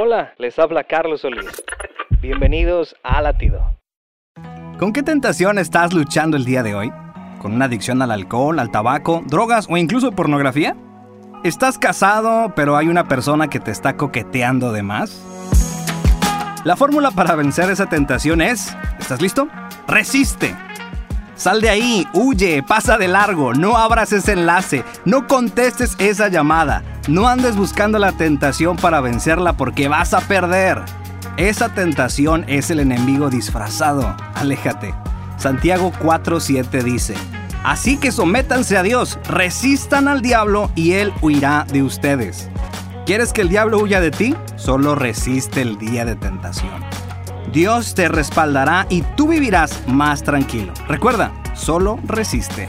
Hola, les habla Carlos Solís. Bienvenidos a Latido. ¿Con qué tentación estás luchando el día de hoy? ¿Con una adicción al alcohol, al tabaco, drogas o incluso pornografía? ¿Estás casado pero hay una persona que te está coqueteando de más? La fórmula para vencer esa tentación es, ¿estás listo? Resiste. Sal de ahí, huye, pasa de largo, no abras ese enlace, no contestes esa llamada, no andes buscando la tentación para vencerla porque vas a perder. Esa tentación es el enemigo disfrazado, aléjate. Santiago 4:7 dice, Así que sométanse a Dios, resistan al diablo y él huirá de ustedes. ¿Quieres que el diablo huya de ti? Solo resiste el día de tentación. Dios te respaldará y tú vivirás más tranquilo. Recuerda, solo resiste.